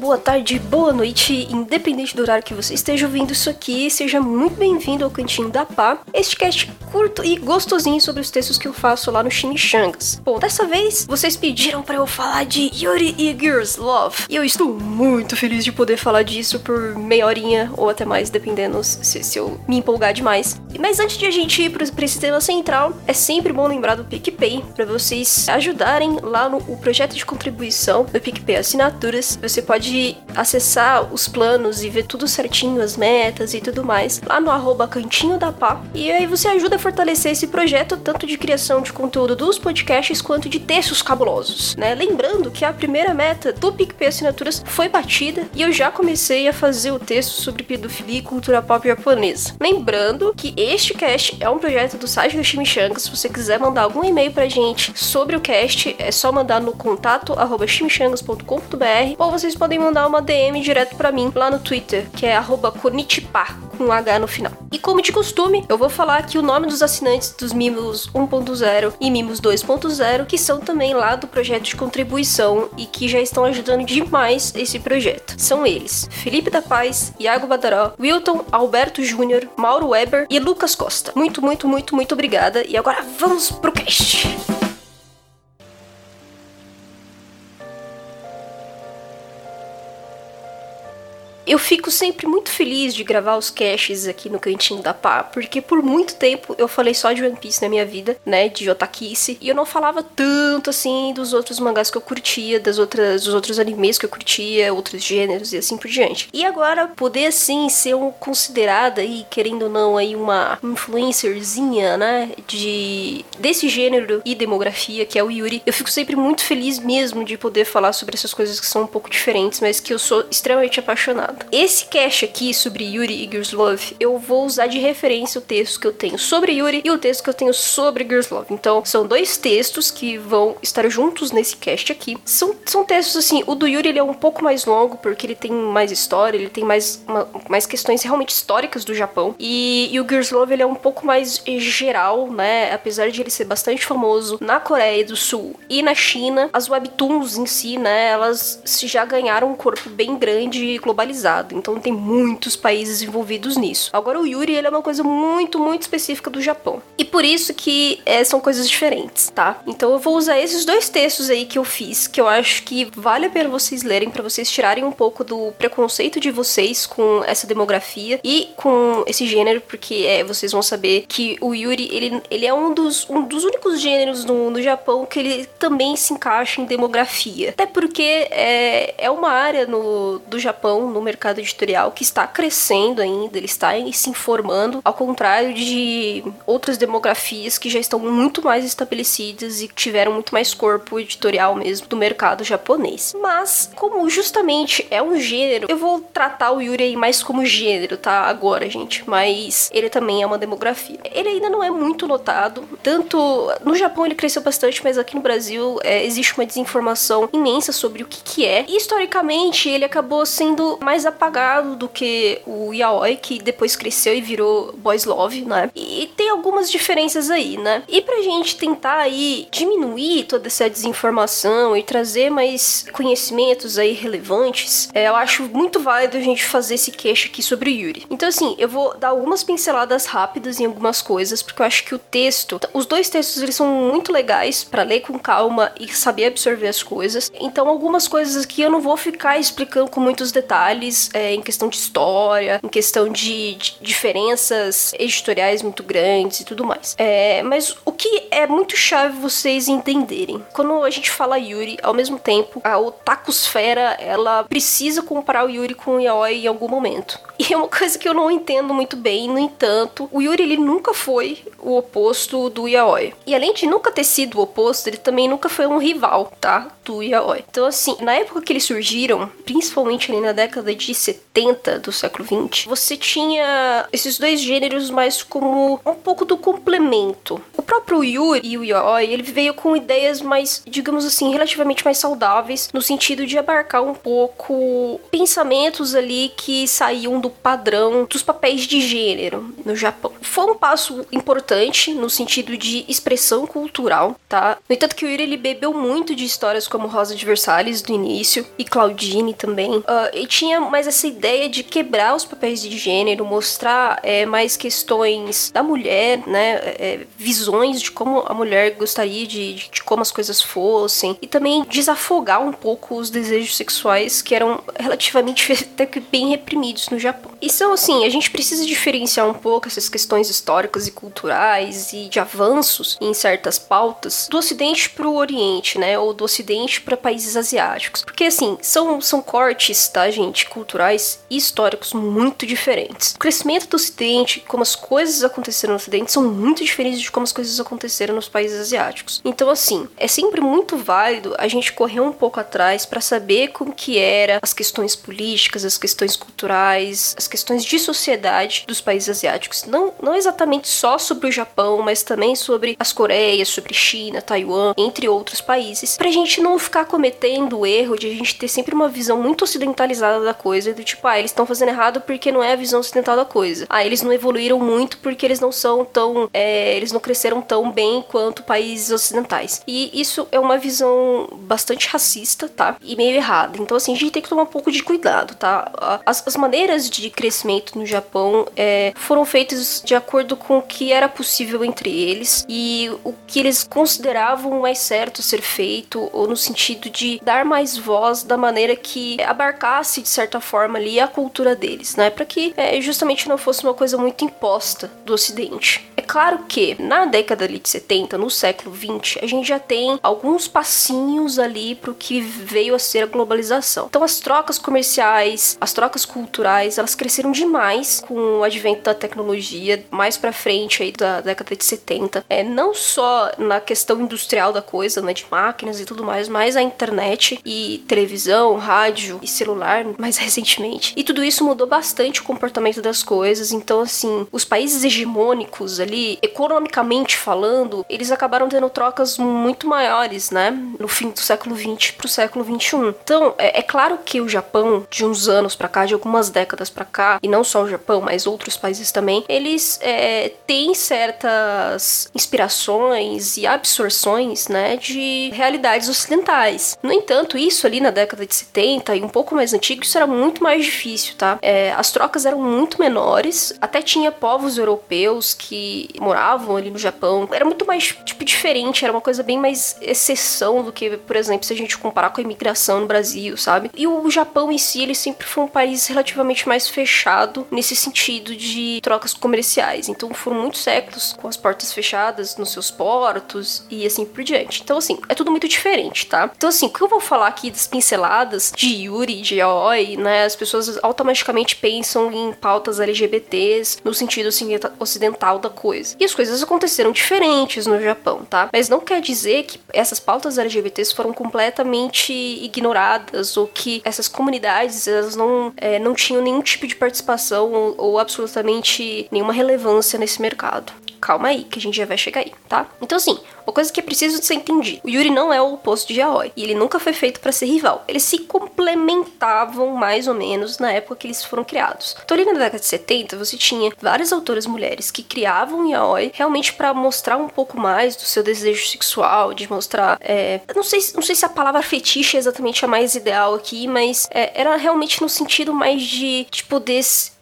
boa tarde, boa noite, independente do horário que você esteja ouvindo isso aqui, seja muito bem-vindo ao Cantinho da Pá, este cast curto e gostosinho sobre os textos que eu faço lá no Chimichangas. Bom, dessa vez vocês pediram para eu falar de Yuri e Girls Love, e eu estou muito feliz de poder falar disso por meia horinha ou até mais, dependendo se, se eu me empolgar demais. Mas antes de a gente ir para esse tema central, é sempre bom lembrar do PicPay para vocês ajudarem lá no projeto de contribuição do PicPay Assinaturas. Você pode acessar os planos e ver tudo certinho, as metas e tudo mais, lá no arroba Cantinho da Pá. E aí você ajuda a fortalecer esse projeto, tanto de criação de conteúdo dos podcasts quanto de textos cabulosos, né? Lembrando que a primeira meta do PicPay Assinaturas foi batida e eu já comecei a fazer o texto sobre pedofilia e cultura pop japonesa. Lembrando que este cast é um projeto do site do Chimichanga. Se você quiser mandar algum e-mail pra gente sobre o cast, é só mandar no contato arroba ou vocês podem mandar uma DM direto para mim lá no Twitter, que é Konichipa, com um H no final. E como de costume, eu vou falar aqui o nome dos assinantes dos Mimos 1.0 e Mimos 2.0, que são também lá do projeto de contribuição e que já estão ajudando demais esse projeto. São eles: Felipe da Paz, Iago Badaró, Wilton, Alberto Júnior, Mauro Weber e Lucas Costa. Muito, muito, muito, muito obrigada. E agora vamos pro cast. Eu fico sempre muito feliz de gravar os caches aqui no Cantinho da Pá, porque por muito tempo eu falei só de One Piece na minha vida, né, de Otakice, e eu não falava tanto assim dos outros mangás que eu curtia, das outras, dos outros animes que eu curtia, outros gêneros e assim por diante. E agora poder assim ser um, considerada aí, querendo ou não, aí uma influencerzinha, né, de desse gênero e demografia que é o Yuri, eu fico sempre muito feliz mesmo de poder falar sobre essas coisas que são um pouco diferentes, mas que eu sou extremamente apaixonada. Esse cast aqui sobre Yuri e Girls Love, eu vou usar de referência o texto que eu tenho sobre Yuri e o texto que eu tenho sobre Girls Love. Então, são dois textos que vão estar juntos nesse cast aqui. São, são textos assim, o do Yuri ele é um pouco mais longo porque ele tem mais história, ele tem mais, uma, mais questões realmente históricas do Japão. E, e o Girls Love ele é um pouco mais geral, né? Apesar de ele ser bastante famoso na Coreia do Sul e na China, as webtoons em si, né, elas já ganharam um corpo bem grande e globalizado então tem muitos países envolvidos nisso. Agora o Yuri ele é uma coisa muito, muito específica do Japão. E por isso que é, são coisas diferentes, tá? Então eu vou usar esses dois textos aí que eu fiz, que eu acho que vale a pena vocês lerem para vocês tirarem um pouco do preconceito de vocês com essa demografia e com esse gênero, porque é, vocês vão saber que o Yuri ele, ele é um dos, um dos únicos gêneros no, no Japão que ele também se encaixa em demografia. Até porque é, é uma área no, do Japão, no mercado mercado editorial que está crescendo ainda, ele está se informando, ao contrário de outras demografias que já estão muito mais estabelecidas e tiveram muito mais corpo editorial mesmo do mercado japonês. Mas, como justamente é um gênero, eu vou tratar o Yuri aí mais como gênero, tá? Agora, gente. Mas ele também é uma demografia. Ele ainda não é muito notado, tanto no Japão ele cresceu bastante, mas aqui no Brasil é, existe uma desinformação imensa sobre o que, que é. E, historicamente, ele acabou sendo mais apagado do que o yaoi, que depois cresceu e virou boys love, né? E tem algumas diferenças aí, né? E pra gente tentar aí diminuir toda essa desinformação e trazer mais conhecimentos aí relevantes, é, eu acho muito válido a gente fazer esse queixo aqui sobre o Yuri. Então, assim, eu vou dar algumas pinceladas rápidas em algumas coisas, porque eu acho que o texto, os dois textos, eles são muito legais para ler com calma e saber absorver as coisas. Então, algumas coisas aqui eu não vou ficar explicando com muitos detalhes, é, em questão de história, em questão de, de, diferenças editoriais muito grandes e tudo mais. É, mas o que é muito chave vocês entenderem, quando a gente fala Yuri, ao mesmo tempo, a otakusfera, ela precisa comparar o Yuri com o Yaoi em algum momento. E é uma coisa que eu não entendo muito bem, no entanto, o Yuri ele nunca foi o oposto do Yaoi. E além de nunca ter sido o oposto, ele também nunca foi um rival, tá? Do Yaoi. Então assim, na época que eles surgiram, principalmente ali na década de 70 do século 20, você tinha esses dois gêneros mais como um pouco do complemento. O próprio Yuri e o Yaoi, ele veio com ideias mais, digamos assim, relativamente mais saudáveis, no sentido de abarcar um pouco pensamentos ali que saíam do padrão dos papéis de gênero no Japão. foi um passo importante no sentido de expressão cultural, tá? No entanto que o Yuri ele bebeu muito de histórias como Rosa de Versalhes do início e Claudine também. Uh, e tinha mais essa ideia de quebrar os papéis de gênero, mostrar é, mais questões da mulher, né? É, visões de como a mulher gostaria de, de, de como as coisas fossem e também desafogar um pouco os desejos sexuais que eram relativamente até que bem reprimidos no Japão. Então, assim, a gente precisa diferenciar um pouco essas questões históricas e culturais e de avanços em certas pautas do Ocidente para o Oriente, né? Ou do Ocidente para países asiáticos. Porque, assim, são, são cortes, tá, gente, culturais e históricos muito diferentes. O crescimento do Ocidente, como as coisas aconteceram no Ocidente, são muito diferentes de como as coisas aconteceram nos países asiáticos. Então, assim, é sempre muito válido a gente correr um pouco atrás para saber como que era as questões políticas, as questões culturais, as questões de sociedade dos países asiáticos. Não, não exatamente só sobre o Japão, mas também sobre as Coreias, sobre China, Taiwan, entre outros países, pra gente não ficar cometendo o erro de a gente ter sempre uma visão muito ocidentalizada da coisa, do tipo, ah, eles estão fazendo errado porque não é a visão ocidental da coisa. Ah, eles não evoluíram muito porque eles não são tão. É, eles não cresceram tão bem quanto países ocidentais. E isso é uma visão bastante racista, tá? E meio errada. Então, assim, a gente tem que tomar um pouco de cuidado, tá? As, as maneiras de crescimento no Japão é, foram feitas de acordo com o que era possível entre eles e o que eles consideravam mais certo ser feito, ou no sentido de dar mais voz da maneira que abarcasse, de certa forma, ali a cultura deles, né? Para que é, justamente não fosse uma coisa muito imposta do Ocidente. É claro que na década de 70, no século 20, a gente já tem alguns passinhos ali para o que veio a ser a globalização. Então as trocas comerciais, as trocas culturais, elas cresceram demais com o advento da tecnologia mais para frente aí da década de 70. É não só na questão industrial da coisa, né, de máquinas e tudo mais, mas a internet e televisão, rádio e celular mais recentemente. E tudo isso mudou bastante o comportamento das coisas. Então assim, os países hegemônicos ali, economicamente falando, eles acabaram tendo trocas muito maiores, né, no fim do século 20 pro século 21. Então, é, é claro que o Japão de uns anos para cá, de algumas décadas para cá, e não só o Japão, mas outros países também, eles é, têm certas inspirações e absorções, né, de realidades ocidentais. No entanto, isso ali na década de 70 e um pouco mais antigo, isso era muito mais difícil, tá? É, as trocas eram muito menores, até tinha povos europeus que moravam ali no Japão, era muito mais, tipo, diferente, era uma coisa bem mais exceção do que, por exemplo, se a gente comparar com a imigração no Brasil, sabe? E o Japão em si, ele sempre foi um país relativamente mais fechado nesse sentido de trocas comerciais. Então foram muitos séculos com as portas fechadas nos seus portos e assim por diante. Então, assim, é tudo muito diferente, tá? Então, assim, o que eu vou falar aqui das pinceladas de Yuri, de Aoi, né? As pessoas automaticamente pensam em pautas LGBTs no sentido assim, ocidental da coisa. E as coisas aconteceram diferentes no Japão, tá? Mas não quer dizer que essas pautas LGBTs foram completamente ignoradas ou que essas comunidades elas não, é, não tinham nenhum tipo de participação ou, ou absolutamente nenhuma relevância nesse mercado calma aí, que a gente já vai chegar aí, tá? Então, assim, uma coisa que é preciso de ser entendido: o Yuri não é o oposto de Aoi, e ele nunca foi feito para ser rival. Eles se complementavam mais ou menos na época que eles foram criados. Então, ali na década de 70, você tinha várias autoras mulheres que criavam Yaoi realmente para mostrar um pouco mais do seu desejo sexual, de mostrar. É, não, sei, não sei se a palavra fetiche é exatamente a mais ideal aqui, mas é, era realmente no sentido mais de, de poder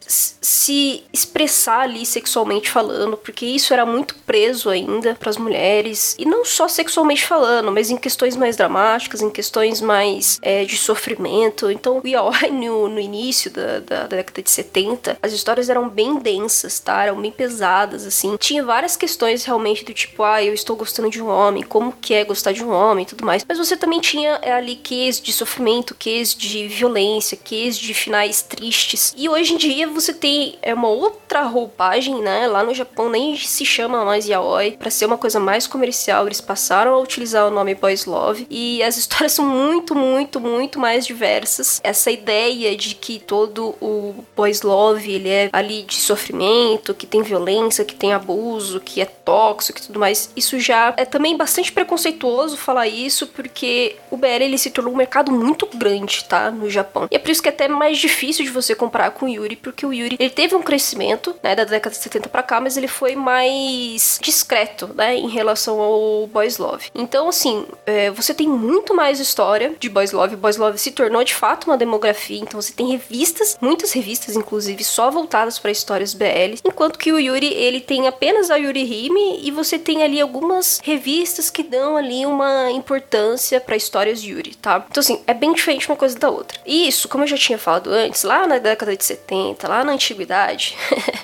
se expressar ali sexualmente falando, porque isso era muito preso ainda para as mulheres, e não só sexualmente falando, mas em questões mais dramáticas, em questões mais é, de sofrimento. Então, o yaoi no, no início da, da, da, década de 70, as histórias eram bem densas, tá? Eram bem pesadas, assim. Tinha várias questões realmente do tipo, ah, eu estou gostando de um homem, como que é gostar de um homem e tudo mais. Mas você também tinha é, ali ques de sofrimento, ques de violência, ques de finais tristes. E hoje em dia você tem é uma outra roupagem, né? Lá no Japão nem se chama mais yaoi, para ser uma coisa mais comercial eles passaram a utilizar o nome Boys Love e as histórias são muito, muito, muito mais diversas. Essa ideia de que todo o Boys Love, ele é ali de sofrimento, que tem violência, que tem abuso, que é tóxico e tudo mais, isso já é também bastante preconceituoso falar isso, porque o BL ele se tornou um mercado muito grande, tá, no Japão. E é por isso que é até mais difícil de você comparar com Yuri, porque o Yuri, ele teve um crescimento, né, da década de 70 para cá, mas ele foi mais discreto, né, em relação ao Boys Love. Então, assim, é, você tem muito mais história de Boys Love. Boys Love se tornou de fato uma demografia, então você tem revistas, muitas revistas, inclusive, só voltadas para histórias BL, enquanto que o Yuri, ele tem apenas a Yuri Hime e você tem ali algumas revistas que dão ali uma importância para histórias Yuri, tá? Então, assim, é bem diferente uma coisa da outra. E isso, como eu já tinha falado antes, lá na década de 70, lá na antiguidade,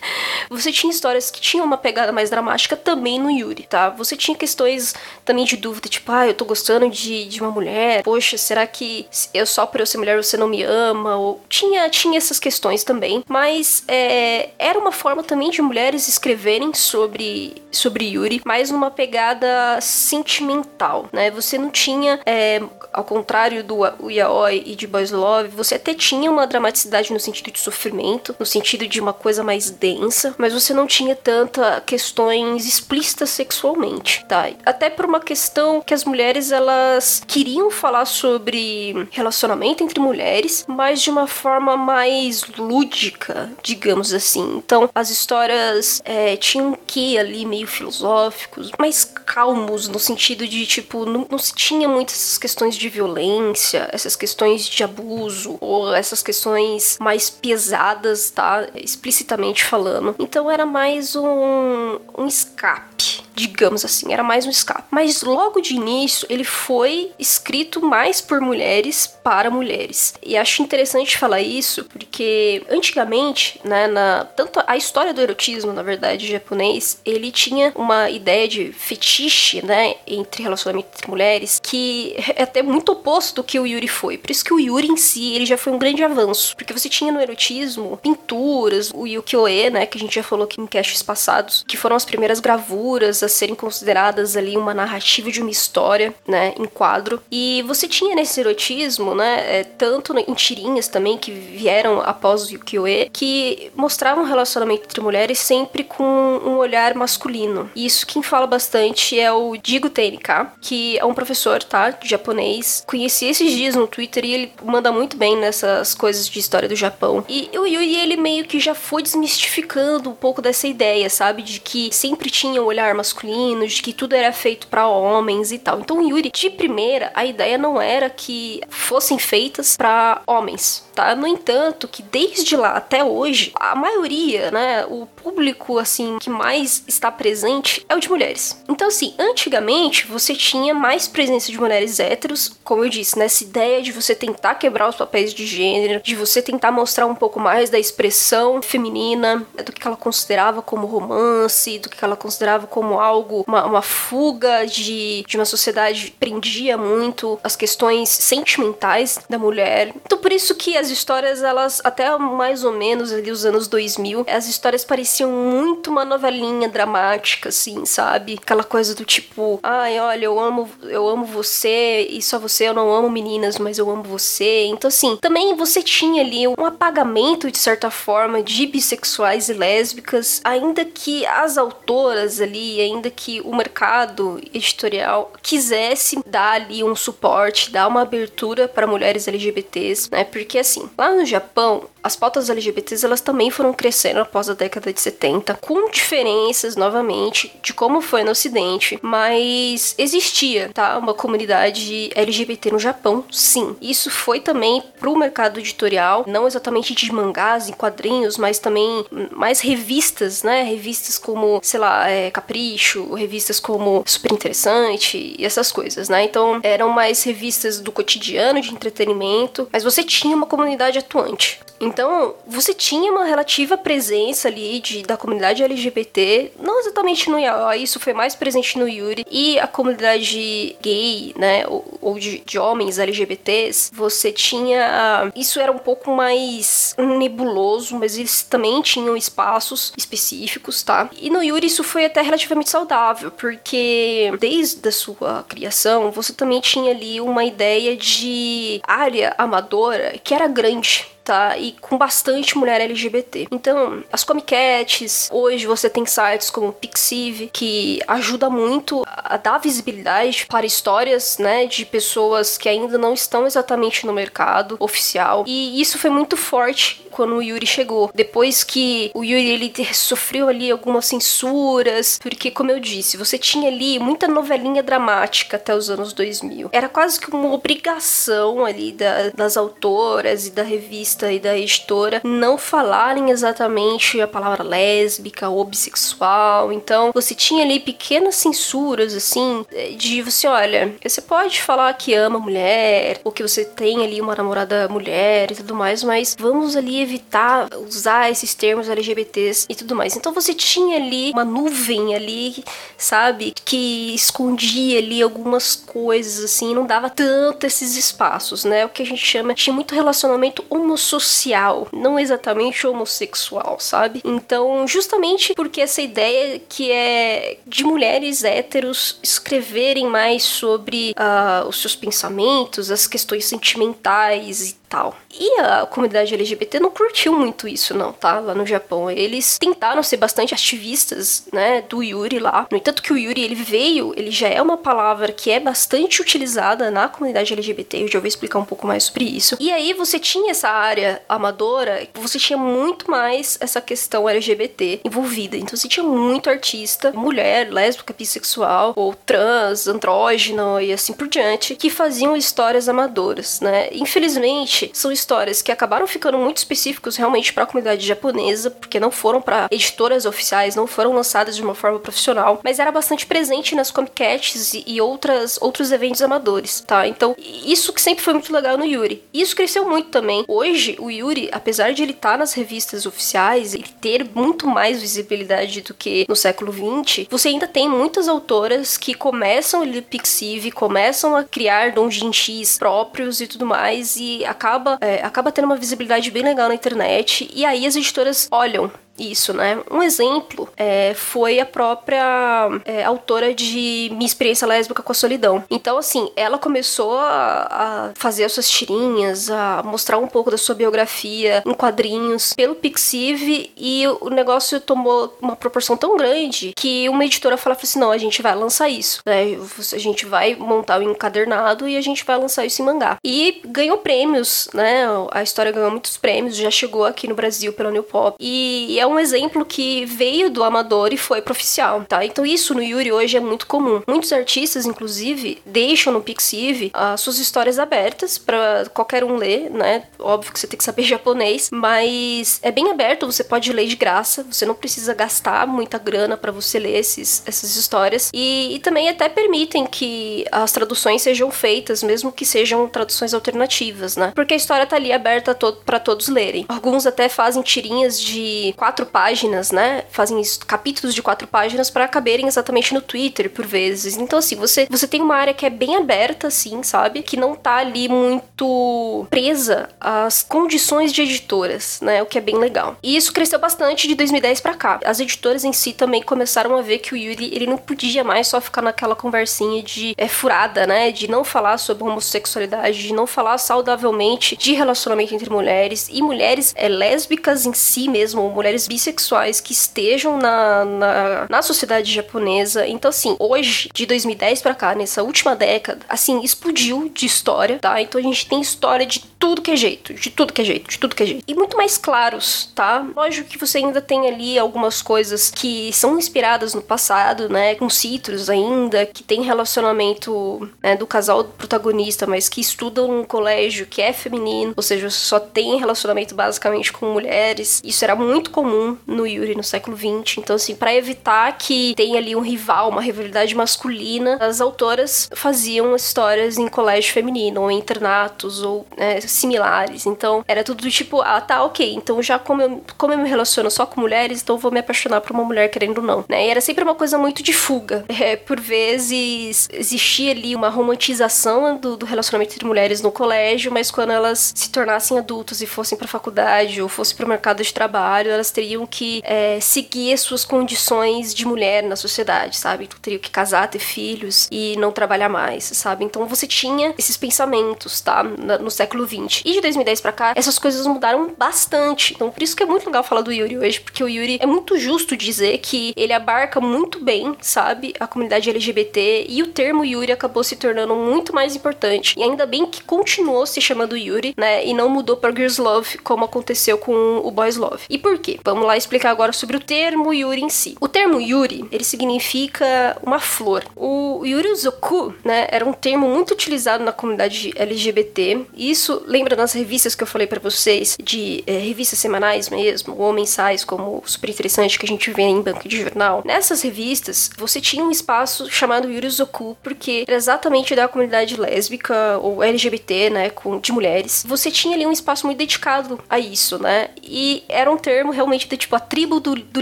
você tinha histórias que tinham uma pegada mais dramática também no Yuri, tá? Você tinha questões também de dúvida, tipo, ah, eu tô gostando de, de uma mulher, poxa, será que eu só por eu ser mulher você não me ama? Ou tinha, tinha essas questões também, mas é, era uma forma também de mulheres escreverem sobre, sobre Yuri, mas numa pegada sentimental, né? Você não tinha, é, ao contrário do Yaoi e de Boys Love, você até tinha uma dramaticidade no sentido de sofrimento, no sentido de uma coisa mais densa, mas você não tinha tanta questões explícitas sexualmente, tá? Até por uma questão que as mulheres elas queriam falar sobre relacionamento entre mulheres, mas de uma forma mais lúdica, digamos assim. Então, as histórias é, tinham que ali meio filosóficos, mais calmos no sentido de tipo não, não se tinha muitas questões de violência, essas questões de abuso ou essas questões mais pesadas, tá? Explicitamente falando. Então era mais um, um escape digamos assim, era mais um escape. Mas logo de início ele foi escrito mais por mulheres para mulheres. E acho interessante falar isso porque antigamente, né, na tanto a história do erotismo, na verdade, japonês, ele tinha uma ideia de fetiche, né, entre relacionamento entre mulheres que é até muito oposto do que o Yuri foi. Por isso que o Yuri em si, ele já foi um grande avanço, porque você tinha no erotismo pinturas, o Yukioe, né, que a gente já falou aqui em casts passados, que foram as primeiras gravuras a serem consideradas ali uma narrativa de uma história, né, em quadro. E você tinha nesse erotismo, né, é, tanto em tirinhas também que vieram após o Yukioe, que mostravam um relacionamento entre mulheres sempre com um olhar masculino. E isso quem fala bastante é o Digo TNK, que é um professor, tá, de japonês. Conheci esses dias no Twitter e ele manda muito bem nessas coisas de história do Japão. E o Yui, ele meio que já foi desmistificando um pouco dessa ideia, sabe, de que sempre tinha um olhar masculino de que tudo era feito para homens e tal. Então, Yuri, de primeira, a ideia não era que fossem feitas para homens, tá? No entanto, que desde lá até hoje, a maioria, né, o público assim que mais está presente é o de mulheres. Então, assim, antigamente você tinha mais presença de mulheres héteros, como eu disse, nessa ideia de você tentar quebrar os papéis de gênero, de você tentar mostrar um pouco mais da expressão feminina, do que ela considerava como romance, do que ela considerava como algo uma, uma fuga de, de uma sociedade que prendia muito as questões sentimentais da mulher. Então por isso que as histórias, elas, até mais ou menos ali os anos 2000, as histórias pareciam muito uma novelinha dramática, assim, sabe? Aquela coisa do tipo, ai, olha, eu amo, eu amo você e só você, eu não amo meninas, mas eu amo você. Então assim, também você tinha ali um apagamento, de certa forma, de bissexuais e lésbicas, ainda que as autoras ali, ainda ainda que o mercado editorial quisesse dar ali um suporte, dar uma abertura para mulheres LGBTs, né? Porque assim, lá no Japão, as pautas LGBTs elas também foram crescendo após a década de 70, com diferenças novamente de como foi no ocidente, mas existia, tá, uma comunidade LGBT no Japão, sim. Isso foi também pro mercado editorial, não exatamente de mangás e quadrinhos, mas também mais revistas, né? Revistas como, sei lá, é, Capricho, revistas como Super Interessante e essas coisas, né? Então eram mais revistas do cotidiano, de entretenimento, mas você tinha uma comunidade atuante. Então, você tinha uma relativa presença ali de, da comunidade LGBT, não exatamente no Yaoi, isso foi mais presente no Yuri, e a comunidade gay, né, ou, ou de, de, homens LGBTs, você tinha. Isso era um pouco mais nebuloso, mas eles também tinham espaços específicos, tá? E no Yuri isso foi até relativamente saudável, porque desde a sua criação, você também tinha ali uma ideia de área amadora que era grande tá? E com bastante mulher LGBT. Então, as comiquetes, hoje você tem sites como Pixiv, que ajuda muito a dar visibilidade para histórias, né, de pessoas que ainda não estão exatamente no mercado oficial. E isso foi muito forte quando o Yuri chegou. Depois que o Yuri ele sofreu ali algumas censuras, porque como eu disse, você tinha ali muita novelinha dramática até os anos 2000. Era quase que uma obrigação ali da, das autoras e da revista e da editora não falarem exatamente a palavra lésbica ou bissexual. Então, você tinha ali pequenas censuras assim de você, olha, você pode falar que ama mulher, ou que você tem ali uma namorada mulher e tudo mais, mas vamos ali evitar usar esses termos LGBTs e tudo mais. Então você tinha ali uma nuvem ali, sabe, que escondia ali algumas coisas assim, não dava tanto esses espaços, né? O que a gente chama tinha muito relacionamento homossocial, não exatamente homossexual, sabe? Então, justamente porque essa ideia que é de mulheres héteros escreverem mais sobre uh, os seus pensamentos, as questões sentimentais e tal. E a comunidade LGBT não curtiu muito isso, não, tá? Lá no Japão. Eles tentaram ser bastante ativistas, né, do Yuri lá. No entanto que o Yuri, ele veio, ele já é uma palavra que é bastante utilizada na comunidade LGBT. Eu já vou explicar um pouco mais sobre isso. E aí você tinha essa área amadora, você tinha muito mais essa questão LGBT envolvida. Então você tinha muito artista, mulher, lésbica, bissexual, ou trans, andrógeno e assim por diante, que faziam histórias amadoras, né? Infelizmente, são histórias que acabaram ficando muito específicos realmente para a comunidade japonesa, porque não foram para editoras oficiais, não foram lançadas de uma forma profissional, mas era bastante presente nas comiquetes e, e outras outros eventos amadores, tá? Então, isso que sempre foi muito legal no Yuri. Isso cresceu muito também. Hoje, o Yuri, apesar de ele estar tá nas revistas oficiais, ele ter muito mais visibilidade do que no século XX, você ainda tem muitas autoras que começam ali Pixiv, começam a criar donjinshis próprios e tudo mais e acaba é, acaba tendo uma visibilidade bem legal na internet e aí as editoras olham isso, né? Um exemplo é, foi a própria é, autora de Minha Experiência Lésbica com a Solidão. Então, assim, ela começou a, a, fazer as suas tirinhas, a mostrar um pouco da sua biografia em quadrinhos pelo Pixiv e o negócio tomou uma proporção tão grande que uma editora falou assim: não, a gente vai lançar isso, né? A gente vai montar o um encadernado e a gente vai lançar isso em mangá. E ganhou prêmios, né? A história ganhou muitos prêmios, já chegou aqui no Brasil pela New Pop. E, e é é um exemplo que veio do amador e foi profissional, tá? Então isso no Yuri hoje é muito comum. Muitos artistas, inclusive, deixam no Pixiv as suas histórias abertas para qualquer um ler, né? Óbvio que você tem que saber japonês, mas é bem aberto, você pode ler de graça, você não precisa gastar muita grana para você ler esses, essas histórias. E, e também até permitem que as traduções sejam feitas, mesmo que sejam traduções alternativas, né? Porque a história tá ali aberta to para todos lerem. Alguns até fazem tirinhas de quatro quatro páginas, né? Fazem capítulos de quatro páginas para caberem exatamente no Twitter, por vezes. Então, assim, você, você tem uma área que é bem aberta, assim, sabe? Que não tá ali muito presa às condições de editoras, né? O que é bem legal. E isso cresceu bastante de 2010 para cá. As editoras em si também começaram a ver que o Yuri, ele não podia mais só ficar naquela conversinha de é, furada, né? De não falar sobre homossexualidade, de não falar saudavelmente de relacionamento entre mulheres e mulheres é, lésbicas em si mesmo, ou mulheres bissexuais que estejam na, na, na sociedade japonesa. Então, assim, hoje, de 2010 para cá, nessa última década, assim, explodiu de história, tá? Então a gente tem história de tudo que é jeito, de tudo que é jeito, de tudo que é jeito. E muito mais claros, tá? Lógico que você ainda tem ali algumas coisas que são inspiradas no passado, né? Com citros ainda, que tem relacionamento né, do casal protagonista, mas que estudam num colégio que é feminino, ou seja, só tem relacionamento basicamente com mulheres. Isso era muito comum comum no Yuri no século XX. Então, assim, para evitar que tenha ali um rival, uma rivalidade masculina, as autoras faziam histórias em colégio feminino, ou internatos, ou né, similares. Então, era tudo do tipo, ah, tá, ok. Então, já como eu, como eu me relaciono só com mulheres, então vou me apaixonar por uma mulher querendo ou não. Né? E era sempre uma coisa muito de fuga. É, por vezes, existia ali uma romantização do, do relacionamento entre mulheres no colégio, mas quando elas se tornassem adultos e fossem pra faculdade ou fossem pro mercado de trabalho, elas teriam que é, seguir as suas condições de mulher na sociedade, sabe? Então, teriam que casar, ter filhos e não trabalhar mais, sabe? Então você tinha esses pensamentos, tá? No século XX. E de 2010 para cá, essas coisas mudaram bastante. Então por isso que é muito legal falar do Yuri hoje, porque o Yuri é muito justo dizer que ele abarca muito bem, sabe? A comunidade LGBT e o termo Yuri acabou se tornando muito mais importante. E ainda bem que continuou se chamando Yuri, né? E não mudou para Girls Love, como aconteceu com o Boys Love. E por quê? Vamos lá explicar agora sobre o termo Yuri em si. O termo Yuri, ele significa uma flor. O Yuri Zoku, né, era um termo muito utilizado na comunidade LGBT. Isso lembra das revistas que eu falei para vocês, de é, revistas semanais mesmo, ou mensais, como super interessante que a gente vê em banco de jornal. Nessas revistas, você tinha um espaço chamado Yuri Zoku, porque era exatamente da comunidade lésbica ou LGBT, né, com, de mulheres. Você tinha ali um espaço muito dedicado a isso, né? E era um termo realmente de tipo a tribo do, do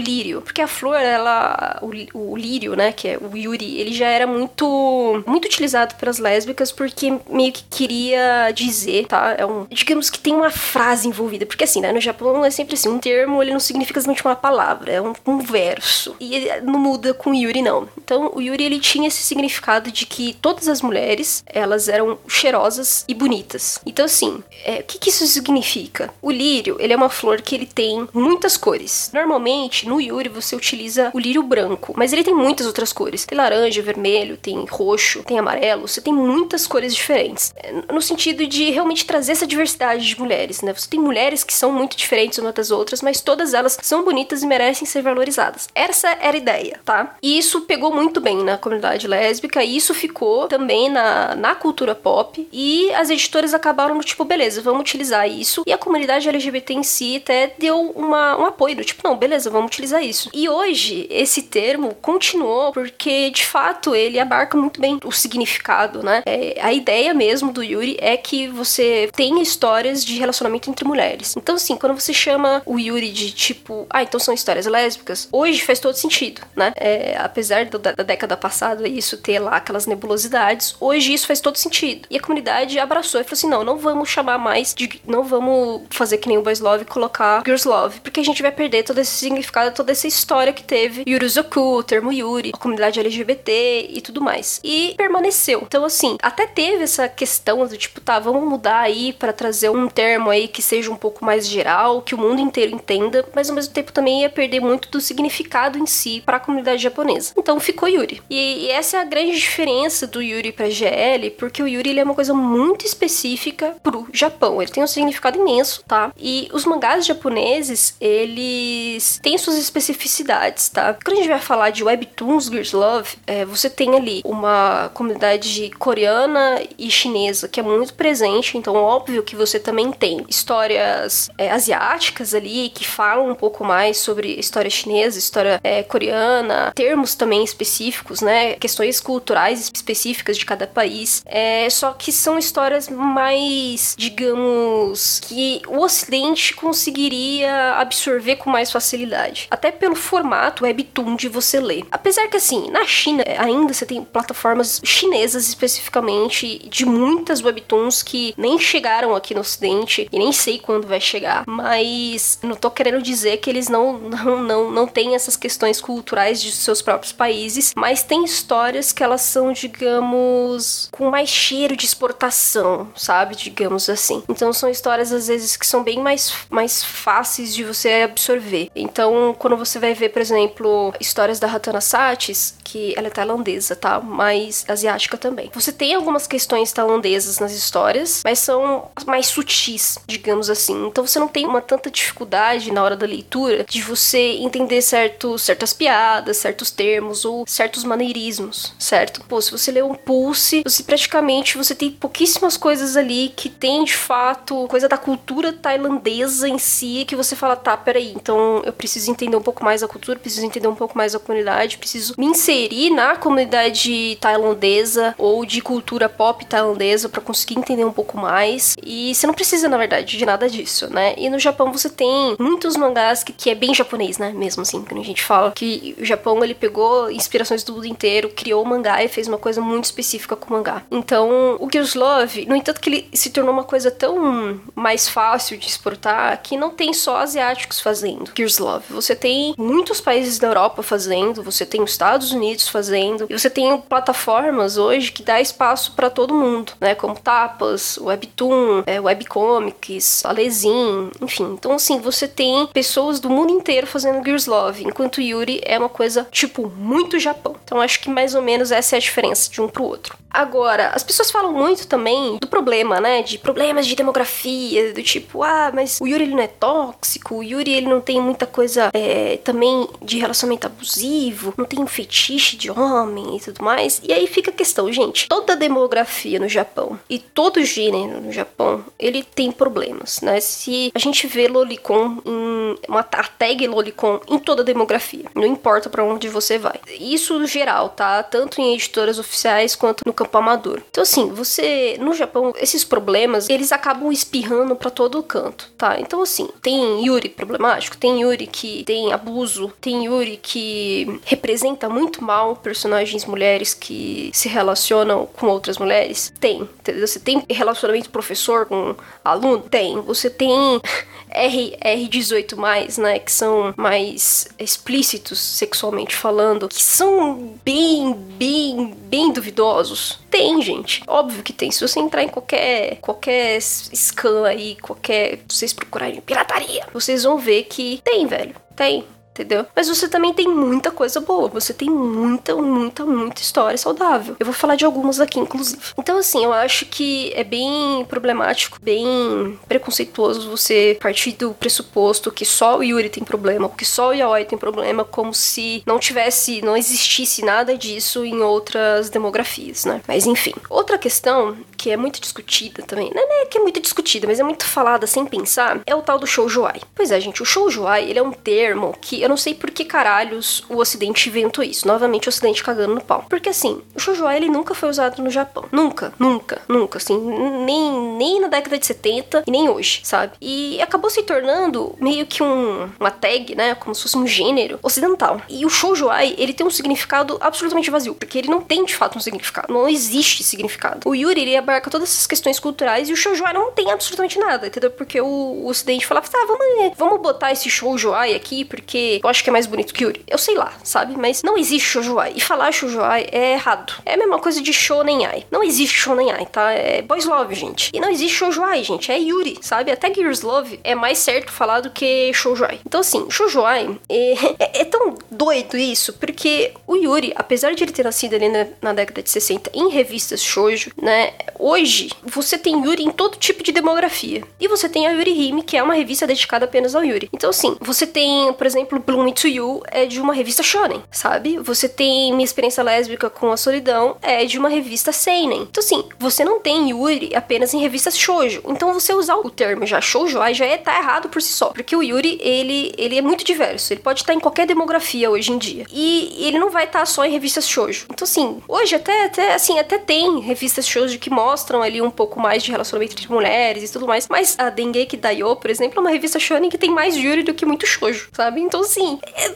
lírio, porque a flor, ela, o, o lírio, né, que é o Yuri, ele já era muito, muito utilizado pelas lésbicas porque meio que queria dizer, tá? É um, digamos que tem uma frase envolvida, porque assim, né, no Japão é sempre assim, um termo ele não significa exatamente uma palavra, é um, um verso. E não muda com Yuri não. Então, o Yuri ele tinha esse significado de que todas as mulheres, elas eram cheirosas e bonitas. Então, assim, é, o que, que isso significa? O lírio, ele é uma flor que ele tem muitas cores. Normalmente, no Yuri, você utiliza o lírio branco, mas ele tem muitas outras cores. Tem laranja, vermelho, tem roxo, tem amarelo, você tem muitas cores diferentes. É, no sentido de realmente trazer essa diversidade de mulheres, né? Você tem mulheres que são muito diferentes umas das outras, mas todas elas são bonitas e merecem ser valorizadas. Essa era a ideia, tá? E isso pegou muito bem na comunidade lésbica, e isso ficou também na, na cultura pop, e as editoras acabaram no tipo, beleza, vamos utilizar isso. E a comunidade LGBT em si até deu uma, um apoio, do tipo, não, beleza, vamos utilizar isso. E hoje, esse termo continuou porque, de fato, ele abarca muito bem o significado, né? É, a ideia mesmo do Yuri é que você tenha histórias de relacionamento entre mulheres. Então, assim, quando você chama o Yuri de tipo, ah, então são histórias lésbicas, hoje faz todo sentido, né? É, apesar do, da, da década passada isso ter lá aquelas nebulosidades, hoje isso faz todo sentido. E a comunidade abraçou e falou assim: não, não vamos chamar mais de. Não vamos fazer que nem o Boys Love e colocar Girls Love, porque a gente vai perder todo esse significado, toda essa história que teve Yuruzoku, o termo Yuri, a comunidade LGBT e tudo mais. E permaneceu. Então, assim, até teve essa questão do tipo, tá, vamos mudar aí para trazer um termo aí que seja um pouco mais geral, que o mundo inteiro entenda, mas ao mesmo tempo também ia perder muito do significado em si para a comunidade japonesa. Então ficou Yuri. E, e, essa é a grande diferença do Yuri para GL, porque o Yuri ele é uma coisa muito específica pro Japão. Ele tem um significado imenso, tá? E os mangás japoneses, eles têm suas especificidades, tá? Quando a gente vai falar de webtoons Girls Love, é, você tem ali uma comunidade coreana e chinesa que é muito presente, então óbvio que você também tem histórias é, asiáticas ali que falam um pouco mais sobre história chinesa, história é, coreana, termos também específicos, né? Questões culturais específicas de cada país. É, só que são histórias mais, digamos, que o Ocidente conseguiria absorver com mais facilidade. Até pelo formato webtoon de você ler. Apesar que assim, na China ainda você tem plataformas chinesas especificamente de muitas webtoons que nem chegaram aqui no Ocidente e nem sei quando vai chegar. Mas não tô querendo dizer que eles não não não, não têm essas questões culturais de seus próprios países, mas tem histórias que elas são, digamos, com mais cheiro de exportação, sabe? Digamos assim. Então são histórias às vezes que são bem mais, mais fáceis de você absorver. Então, quando você vai ver, por exemplo, histórias da Ratana Satis, que ela é tailandesa, tá? Mas asiática também. Você tem algumas questões tailandesas nas histórias, mas são mais sutis, digamos assim. Então você não tem uma tanta dificuldade na hora da leitura de você entender certo, certas piadas, certos termos ou certos maneirismos, certo? Pô, se você lê um Pulse, você praticamente você tem pouquíssimas coisas ali que tem de fato coisa da cultura tailandesa em si que você fala, tá, peraí, aí. Então eu preciso entender um pouco mais a cultura, preciso entender um pouco mais a comunidade, preciso me inserir na comunidade tailandesa ou de cultura pop tailandesa para conseguir entender um pouco mais. E você não precisa, na verdade, de nada disso, né? E no Japão você tem muitos mangás que, que é bem japonês, né? Mesmo assim, quando a gente fala que o Japão ele pegou inspirações do mundo inteiro, criou o mangá e fez uma coisa muito específica com o mangá. Então, o Gears Love, no entanto que ele se tornou uma coisa tão mais fácil de exportar que não tem só asiáticos fazendo Gears Love. Você tem muitos países da Europa fazendo, você tem os Estados Unidos fazendo, e você tem plataformas hoje que dá espaço para todo mundo, né? Como Tapas, Webtoon, é, Webcomics, Alezin, enfim. Então, assim, você tem pessoas do mundo inteiro fazendo Gears Love, enquanto Yuri é uma coisa, tipo, muito Japão. Então, acho que mais ou menos essa é a diferença de um pro outro. Agora, as pessoas falam muito também do problema, né? De problemas de demografia, do tipo, ah, mas o Yuri ele não é tóxico, o Yuri ele não tem muita coisa é, também de relacionamento abusivo, não tem um fetiche de homem e tudo mais. E aí fica a questão, gente, toda demografia no Japão e todo gênero no Japão, ele tem problemas, né? Se a gente vê lolicon em uma a tag lolicon em toda a demografia, não importa para onde você vai. Isso no geral, tá? Tanto em editoras oficiais quanto no campo amador. Então, assim, você. No Japão, esses problemas, eles acabam espirrando para todo canto, tá? Então, assim, tem Yuri problemático, tem Yuri que tem abuso, tem Yuri que representa muito mal personagens mulheres que se relacionam com outras mulheres. Tem, entendeu? Você tem relacionamento professor com aluno? Tem. Você tem R, R18, né? Que são mais explícitos sexualmente falando, que são bem, bem, bem duvidosos. Tem, gente. Óbvio que tem. Se você entrar em qualquer, qualquer scan aí, qualquer. vocês procurarem pirataria, vocês vão ver que tem, velho. Tem entendeu? Mas você também tem muita coisa boa, você tem muita, muita, muita história saudável. Eu vou falar de algumas aqui, inclusive. Então, assim, eu acho que é bem problemático, bem preconceituoso você partir do pressuposto que só o Yuri tem problema, que só o Yaoi tem problema, como se não tivesse, não existisse nada disso em outras demografias, né? Mas enfim. Outra questão que é muito discutida também, não é que é muito discutida, mas é muito falada sem pensar, é o tal do shoujoai. Pois é, gente, o shoujoai, ele é um termo que eu não sei por que caralhos o Ocidente inventou isso. Novamente, o Ocidente cagando no pau. Porque assim, o shoujo ele nunca foi usado no Japão. Nunca, nunca, nunca. Assim, nem, nem na década de 70 e nem hoje, sabe? E acabou se tornando meio que um, uma tag, né? Como se fosse um gênero ocidental. E o shoujoai, ele tem um significado absolutamente vazio. Porque ele não tem de fato um significado. Não existe significado. O Yuri, ele abarca todas essas questões culturais e o shoujoai não tem absolutamente nada, entendeu? Porque o, o Ocidente falava, tá, vamos, vamos botar esse shoujoai aqui porque eu acho que é mais bonito que Yuri. Eu sei lá, sabe? Mas não existe shoujoai. E falar shoujoai é errado. É a mesma coisa de shonen ai. Não existe shonen ai, tá? É boys love, gente. E não existe shoujoai, gente. É Yuri, sabe? Até Gears Love é mais certo falar do que shoujoai. Então, assim, shoujoai é, é, é, tão doido isso, porque o Yuri, apesar de ele ter nascido ali na, na década de 60 em revistas shoujo, né? Hoje, você tem Yuri em todo tipo de demografia. E você tem a Yuri Hime, que é uma revista dedicada apenas ao Yuri. Então, assim, você tem, por exemplo, Bloom to You é de uma revista shonen, sabe? Você tem Minha Experiência Lésbica com a Solidão é de uma revista seinen. Então assim, você não tem Yuri apenas em revistas shoujo. Então você usar o termo já shoujo aí já é tá errado por si só, porque o Yuri, ele ele é muito diverso. Ele pode estar em qualquer demografia hoje em dia. E ele não vai estar só em revistas shoujo. Então assim, hoje até até assim, até tem revistas shoujo que mostram ali um pouco mais de relacionamento entre mulheres e tudo mais, mas a Dengeki Daio, por exemplo, é uma revista shonen que tem mais Yuri do que muito shoujo, sabe? Então assim, é,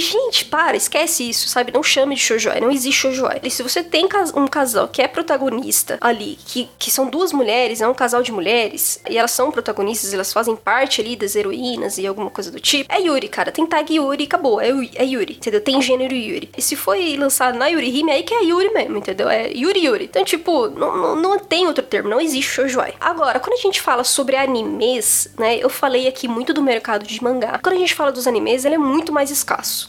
gente, para, esquece isso, sabe? Não chame de shoujoai, não existe shoujoai. E se você tem um casal que é protagonista ali, que, que são duas mulheres, é um casal de mulheres, e elas são protagonistas, elas fazem parte ali das heroínas e alguma coisa do tipo, é Yuri, cara. Tem tag Yuri acabou, é, é Yuri, entendeu? Tem gênero Yuri. E se foi lançado na Yuri Hime, aí que é Yuri mesmo, entendeu? É Yuri Yuri. Então, tipo, não, não, não tem outro termo, não existe shoujoai. Agora, quando a gente fala sobre animes, né, eu falei aqui muito do mercado de mangá. Quando a gente fala dos animes, ele é muito mais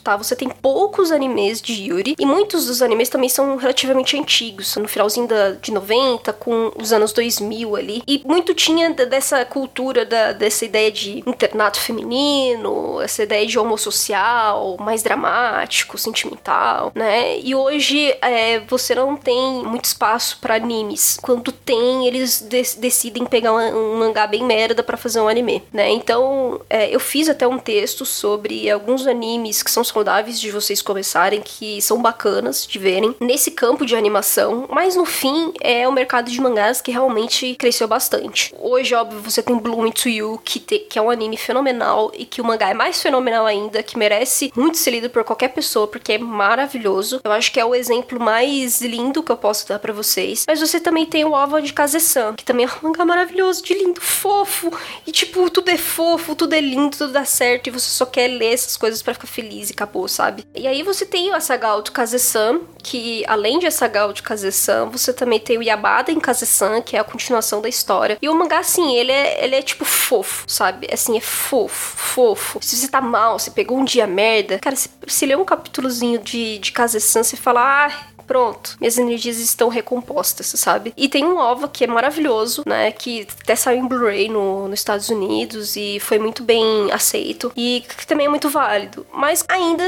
tá? Você tem poucos animes de Yuri e muitos dos animes também são relativamente antigos, no finalzinho da, de 90 com os anos 2000 ali. E muito tinha dessa cultura da, dessa ideia de internato feminino, essa ideia de homossocial, mais dramático, sentimental, né? E hoje é, você não tem muito espaço para animes. Quando tem, eles de decidem pegar um, um, mangá bem merda para fazer um anime, né? Então, é, eu fiz até um texto sobre alguns animes que são saudáveis de vocês começarem, que são bacanas de verem nesse campo de animação, mas no fim é o mercado de mangás que realmente cresceu bastante. Hoje, óbvio, você tem Bloom to You, que, te, que é um anime fenomenal e que o mangá é mais fenomenal ainda, que merece muito ser lido por qualquer pessoa, porque é maravilhoso. Eu acho que é o exemplo mais lindo que eu posso dar para vocês. Mas você também tem o Ova de Kaze-san, que também é um mangá maravilhoso, de lindo, fofo. E tipo, tudo é fofo, tudo é lindo, tudo dá certo. E você só quer ler essas coisas para ficar feliz e acabou, sabe? E aí você tem o Asagal de Kaze-san, que além de Asagal de Kaze-san, você também tem o Yabada em Kaze-san, que é a continuação da história. E o mangá, assim, ele é, ele é tipo fofo, sabe? Assim, é fofo, fofo. Se você tá mal, você pegou um dia merda, cara, se, se ler um capítulozinho de, de Kaze-san, você fala, ah, pronto, minhas energias estão recompostas, sabe? E tem um OVA que é maravilhoso, né? Que até saiu em Blu-ray no, nos Estados Unidos e foi muito bem aceito e que também é muito válido. Mas ainda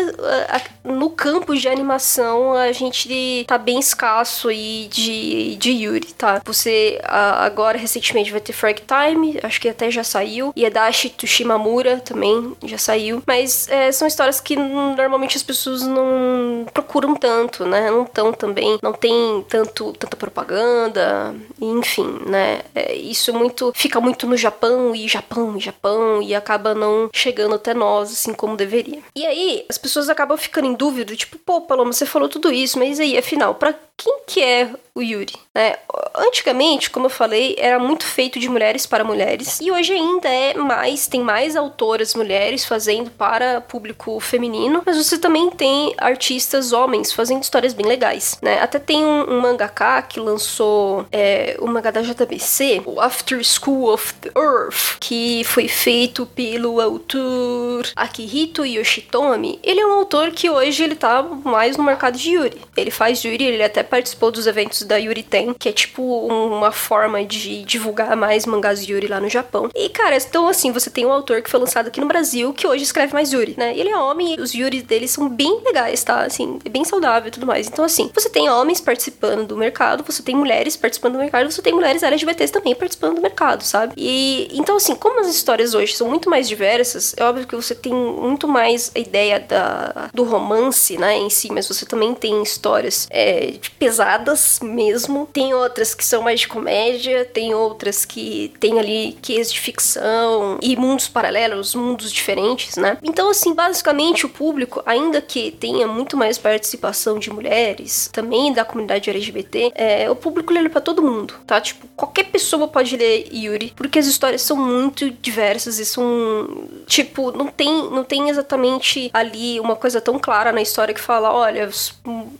no campo de animação a gente tá bem escasso aí de, de Yuri, tá? Você agora recentemente vai ter Frag Time, acho que até já saiu, e Adachi Tushimamura também já saiu, mas é, são histórias que normalmente as pessoas não procuram tanto, né? Não tão também não tem tanto tanta propaganda, enfim, né? É, isso muito fica muito no Japão e Japão e Japão e acaba não chegando até nós assim como deveria. E aí as pessoas acabam ficando em dúvida, tipo, pô, Paloma, você falou tudo isso, mas aí afinal, para quem que é o Yuri? Né? Antigamente, como eu falei, era muito feito de mulheres para mulheres e hoje ainda é mais, tem mais autoras mulheres fazendo para público feminino, mas você também tem artistas homens fazendo histórias bem legais, né? Até tem um, um mangaka que lançou é, o mangá da JBC, o After School of the Earth, que foi feito pelo autor Akihito Yoshitomi. Ele é um autor que hoje ele tá mais no mercado de Yuri. Ele faz Yuri, ele até participou dos eventos da Yuri Ten, que é tipo uma forma de divulgar mais mangás Yuri lá no Japão. E, cara, então assim, você tem um autor que foi lançado aqui no Brasil que hoje escreve mais Yuri, né? Ele é homem e os Yuri dele são bem legais, tá? Assim, é bem saudável e tudo mais. Então, assim, você tem homens participando do mercado, você tem mulheres participando do mercado, você tem mulheres LGBTs também participando do mercado, sabe? E então, assim, como as histórias hoje são muito mais diversas, é óbvio que você tem muito mais a ideia da, do romance, né, em si, mas você também tem histórias é, pesadas mesmo. Tem outras que são mais de comédia, tem outras que tem ali ques de ficção e mundos paralelos, mundos diferentes, né? Então, assim, basicamente o público, ainda que tenha muito mais participação de mulheres, também da comunidade LGBT, é, o público lê para todo mundo, tá? Tipo, qualquer pessoa pode ler Yuri, porque as histórias são muito diversas e são, tipo, não tem, não tem exatamente ali uma coisa tão clara na história que fala, olha,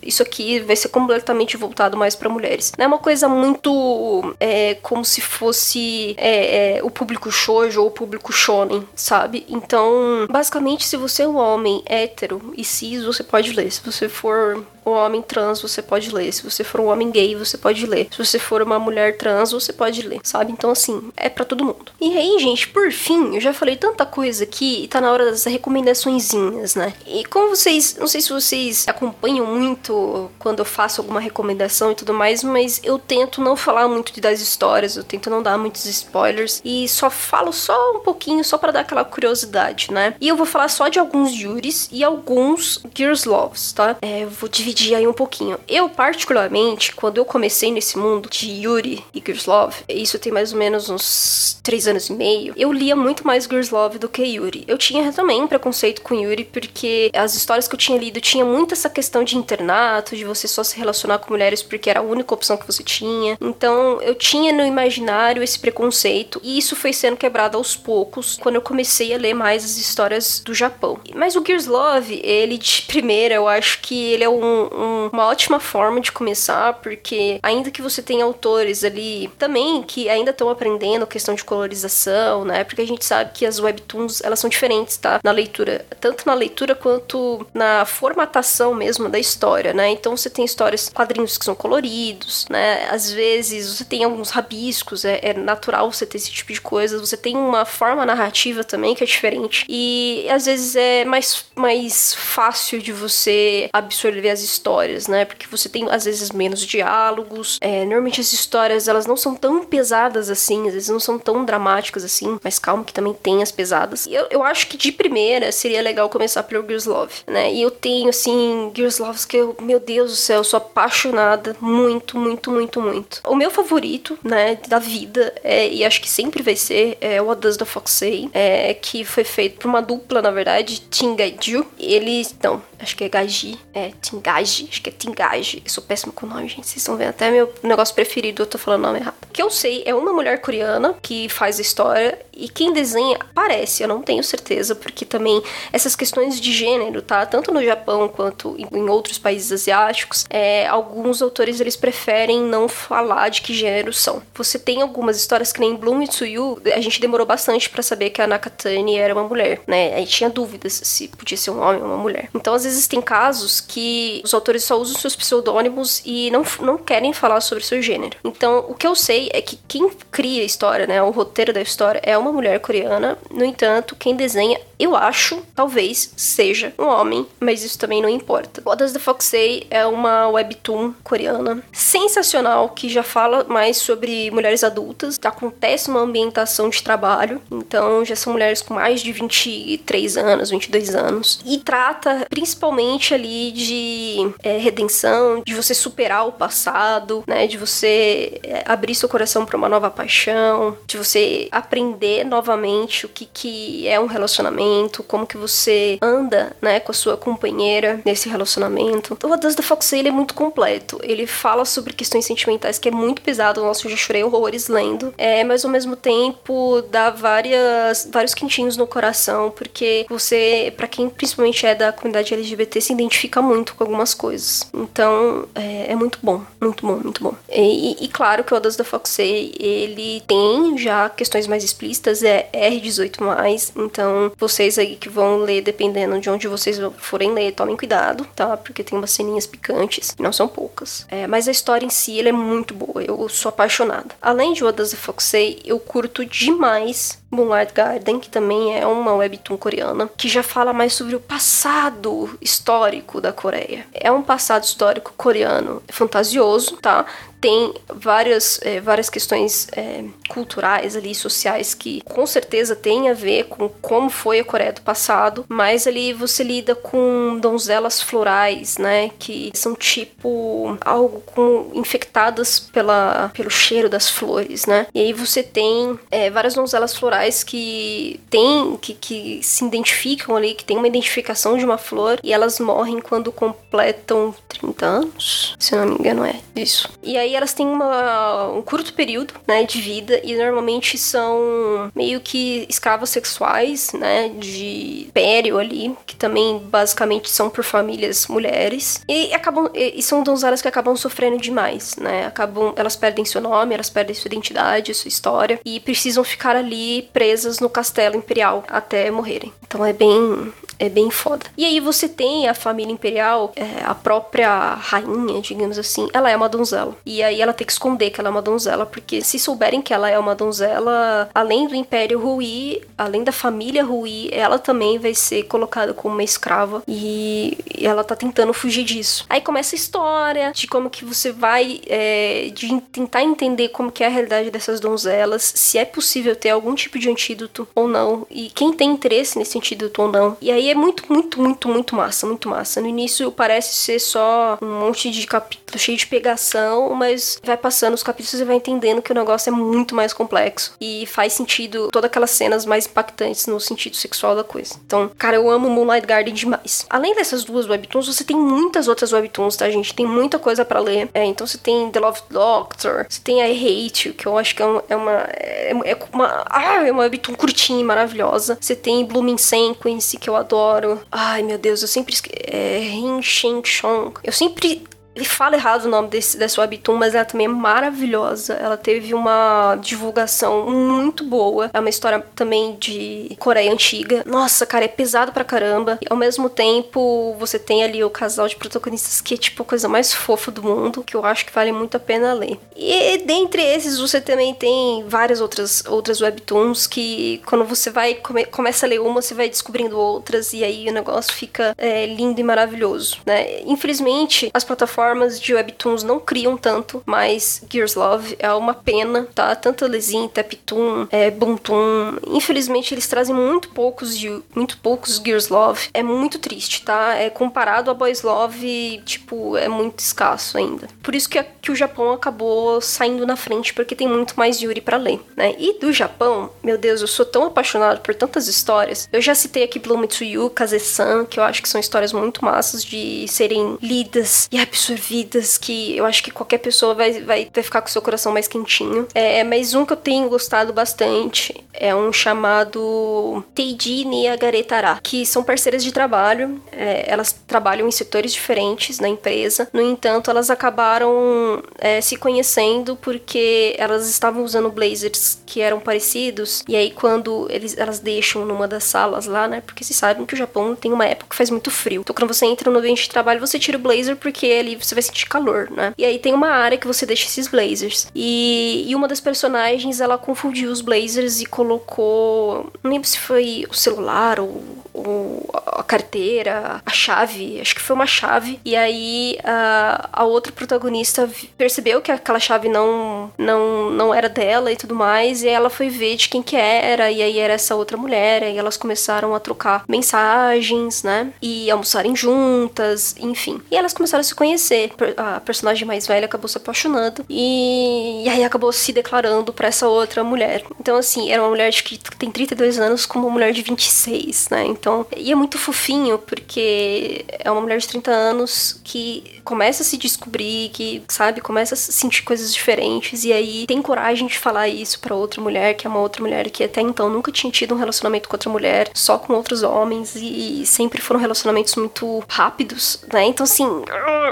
isso aqui vai ser completamente voltado mais para mulheres. Não é uma coisa muito é, como se fosse é, é, o público shoujo ou o público shonen, sabe? Então, basicamente, se você é um homem hétero e cis, você pode ler. Se você for um homem trans, você pode ler. Se você for um homem gay, você pode ler. Se você for uma mulher trans, você pode ler, sabe? Então, assim, é para todo mundo. E aí, gente, por fim, eu já falei tanta coisa aqui e tá na hora das recomendaçõezinhas, né? E como vocês, não sei se vocês acompanham muito quando eu faço alguma recomendação e tudo mais, mas eu tento não falar muito das histórias, eu tento não dar muitos spoilers e só falo só um pouquinho, só para dar aquela curiosidade, né? E eu vou falar só de alguns Yuris e alguns Gears Loves, tá? É, eu vou dividir dividir aí um pouquinho. Eu, particularmente, quando eu comecei nesse mundo de Yuri e Love, isso tem mais ou menos uns três anos e meio, eu lia muito mais Love do que Yuri. Eu tinha também preconceito com Yuri, porque as histórias que eu tinha lido tinha muito essa questão de internato, de você só se relacionar com mulheres porque era a única opção que você tinha. Então, eu tinha no imaginário esse preconceito, e isso foi sendo quebrado aos poucos quando eu comecei a ler mais as histórias do Japão. Mas o Gears Love, ele de primeira, eu acho que ele é um um, uma ótima forma de começar, porque ainda que você tenha autores ali também que ainda estão aprendendo questão de colorização, né? Porque a gente sabe que as webtoons, elas são diferentes, tá? Na leitura, tanto na leitura quanto na formatação mesmo da história, né? Então você tem histórias, quadrinhos que são coloridos, né? Às vezes você tem alguns rabiscos, é, é natural você ter esse tipo de coisa. Você tem uma forma narrativa também que é diferente. E às vezes é mais, mais fácil de você absorver as histórias, né? Porque você tem às vezes menos diálogos. É, normalmente as histórias elas não são tão pesadas assim, às vezes não são tão dramáticas assim, mas calma que também tem as pesadas. E eu, eu acho que de primeira seria legal começar pelo Gears Love, né? E eu tenho assim Gears Love que eu, meu Deus do céu, eu sou apaixonada muito, muito, muito, muito. O meu favorito, né, da vida é, e acho que sempre vai ser é What Does the Fox Say, é, que foi feito por uma dupla, na verdade, Tingaiju. Eles, não, acho que é Gaji, é Tingaji, acho que é Tingaji. Eu sou péssimo com nome, gente. Vocês estão vendo até meu negócio preferido, eu tô falando o nome errado. O que eu sei é uma mulher coreana que faz a história e quem desenha parece, eu não tenho certeza, porque também essas questões de gênero, tá? Tanto no Japão quanto em outros países asiáticos, é, alguns autores eles preferem não falar de que gênero são. Você tem algumas histórias que nem Bloom Tsuyu, a gente demorou bastante para saber que a Nakatani era uma mulher, né? Aí tinha dúvidas se podia ser um homem ou uma mulher. Então, às vezes tem casos que os autores só usam seus pseudônimos e não, não querem falar sobre seu gênero. Então, o que eu sei é que quem cria a história, né, o roteiro da história é uma mulher coreana. No entanto, quem desenha eu acho, talvez, seja um homem, mas isso também não importa. What Does the Fox Say é uma webtoon coreana sensacional que já fala mais sobre mulheres adultas. Acontece uma ambientação de trabalho, então já são mulheres com mais de 23 anos, 22 anos. E trata principalmente ali de é, redenção, de você superar o passado, né? De você é, abrir seu coração para uma nova paixão, de você aprender novamente o que, que é um relacionamento como que você anda, né, com a sua companheira nesse relacionamento. O Does the Fox ele é muito completo. Ele fala sobre questões sentimentais que é muito pesado. Nossa, eu já chorei horrores lendo. É, mas ao mesmo tempo dá várias, vários quentinhos no coração, porque você, para quem principalmente é da comunidade LGBT, se identifica muito com algumas coisas. Então, é, é muito bom, muito bom, muito bom. E, e, e claro que o Does the Fox ele tem já questões mais explícitas, é R18+, então você vocês aí que vão ler, dependendo de onde vocês forem ler, tomem cuidado, tá? Porque tem umas ceninhas picantes, não são poucas. É, mas a história em si, é muito boa, eu sou apaixonada. Além de What Does the Fox Say, eu curto demais Moonlight Garden, que também é uma webtoon coreana, que já fala mais sobre o passado histórico da Coreia. É um passado histórico coreano fantasioso, tá? tem várias, é, várias questões é, culturais ali, sociais, que com certeza tem a ver com como foi a Coreia do passado, mas ali você lida com donzelas florais, né, que são tipo algo com, infectadas pela, pelo cheiro das flores, né, e aí você tem é, várias donzelas florais que tem, que, que se identificam ali, que tem uma identificação de uma flor, e elas morrem quando completam 30 anos, se eu não me engano é isso. E aí elas têm uma, um curto período, né, de vida e normalmente são meio que escravos sexuais, né, de império ali, que também basicamente são por famílias mulheres e acabam e, e são donzelas que acabam sofrendo demais, né? Acabam, elas perdem seu nome, elas perdem sua identidade, sua história e precisam ficar ali presas no castelo imperial até morrerem. Então é bem é bem foda. E aí você tem a família imperial, é, a própria rainha, digamos assim, ela é uma donzela. E aí ela tem que esconder que ela é uma donzela, porque se souberem que ela é uma donzela, além do Império ruir, além da família ruir, ela também vai ser colocada como uma escrava. E, e ela tá tentando fugir disso. Aí começa a história de como que você vai é, de tentar entender como que é a realidade dessas donzelas, se é possível ter algum tipo de antídoto ou não, e quem tem interesse nesse antídoto ou não. E aí é muito, muito, muito, muito massa, muito massa. No início parece ser só um monte de capítulo cheio de pegação, mas vai passando os capítulos e vai entendendo que o negócio é muito mais complexo e faz sentido todas aquelas cenas mais impactantes no sentido sexual da coisa. Então, cara, eu amo Moonlight Garden demais. Além dessas duas webtoons, você tem muitas outras webtoons, tá, gente? Tem muita coisa para ler. É, então você tem The Love Doctor, você tem I Hate que eu acho que é uma. É uma, é, é uma, ah, é uma webtoon curtinha e maravilhosa. Você tem Blooming Sequence, que eu adoro adoro. Ai, meu Deus, eu sempre é Rin Shen Chong. Eu sempre ele fala errado o nome desse, dessa webtoon, mas ela também é maravilhosa. Ela teve uma divulgação muito boa. É uma história também de Coreia antiga. Nossa, cara, é pesado pra caramba. E, ao mesmo tempo, você tem ali o casal de protagonistas que é tipo a coisa mais fofa do mundo, que eu acho que vale muito a pena ler. E dentre esses, você também tem várias outras, outras webtoons que quando você vai come, começa a ler uma, você vai descobrindo outras e aí o negócio fica é, lindo e maravilhoso, né? Infelizmente, as plataformas plataformas de webtoons não criam tanto, mas Gears Love é uma pena, tá? Tanto Lesin, Taptoon, é, Buntoon, infelizmente eles trazem muito poucos de muito poucos Gears Love. É muito triste, tá? É comparado a Boys Love, tipo, é muito escasso ainda. Por isso que, a, que o Japão acabou saindo na frente, porque tem muito mais Yuri para ler, né? E do Japão, meu Deus, eu sou tão apaixonado por tantas histórias. Eu já citei aqui Bloom Mitsuyu, Kaze-san, que eu acho que são histórias muito massas de serem lidas e absurdas absorvidas que eu acho que qualquer pessoa vai, vai, ficar com seu coração mais quentinho. É, mas um que eu tenho gostado bastante é um chamado Teiji Niagaretara, que são parceiras de trabalho. É, elas trabalham em setores diferentes na empresa. No entanto, elas acabaram é, se conhecendo porque elas estavam usando blazers que eram parecidos. E aí, quando eles, elas deixam numa das salas lá, né? Porque vocês sabem que o Japão tem uma época que faz muito frio. Então, quando você entra no ambiente de trabalho, você tira o blazer porque ali você vai sentir calor, né? E aí tem uma área que você deixa esses blazers. E, e uma das personagens, ela confundiu os blazers e colocou. Não lembro se foi o celular ou, ou a carteira, a chave. Acho que foi uma chave. E aí a, a outra protagonista percebeu que aquela chave não, não, não era dela e tudo mais. E ela foi ver de quem que era. E aí era essa outra mulher. E elas começaram a trocar mensagens, né? E almoçarem juntas, enfim. E elas começaram a se conhecer A personagem mais velha acabou se apaixonando e, e aí acabou se declarando para essa outra mulher. Então, assim, era uma mulher que tem 32 anos com uma mulher de 26, né? Então, e é muito fofinho porque é uma mulher de 30 anos que começa a se descobrir, que, sabe, começa a sentir coisas diferentes e aí tem coragem de falar isso para outra mulher, que é uma outra mulher que até então nunca tinha tido um relacionamento com outra mulher, só com outros homens e sempre foram relacionamentos muito rápidos, né? Então, assim,